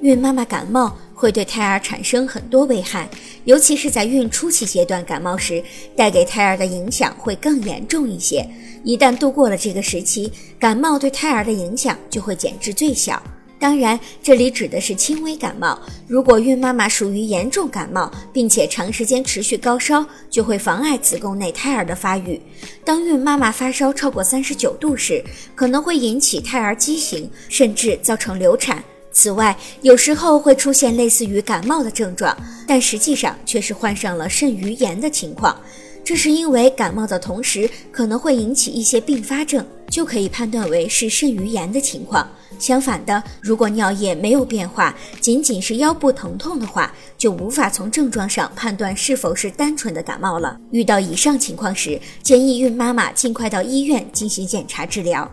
孕妈妈感冒会对胎儿产生很多危害，尤其是在孕初期阶段感冒时，带给胎儿的影响会更严重一些。一旦度过了这个时期，感冒对胎儿的影响就会减至最小。当然，这里指的是轻微感冒。如果孕妈妈属于严重感冒，并且长时间持续高烧，就会妨碍子宫内胎儿的发育。当孕妈妈发烧超过三十九度时，可能会引起胎儿畸形，甚至造成流产。此外，有时候会出现类似于感冒的症状，但实际上却是患上了肾盂炎的情况。这是因为感冒的同时可能会引起一些并发症，就可以判断为是肾盂炎的情况。相反的，如果尿液没有变化，仅仅是腰部疼痛的话，就无法从症状上判断是否是单纯的感冒了。遇到以上情况时，建议孕妈妈尽快到医院进行检查治疗。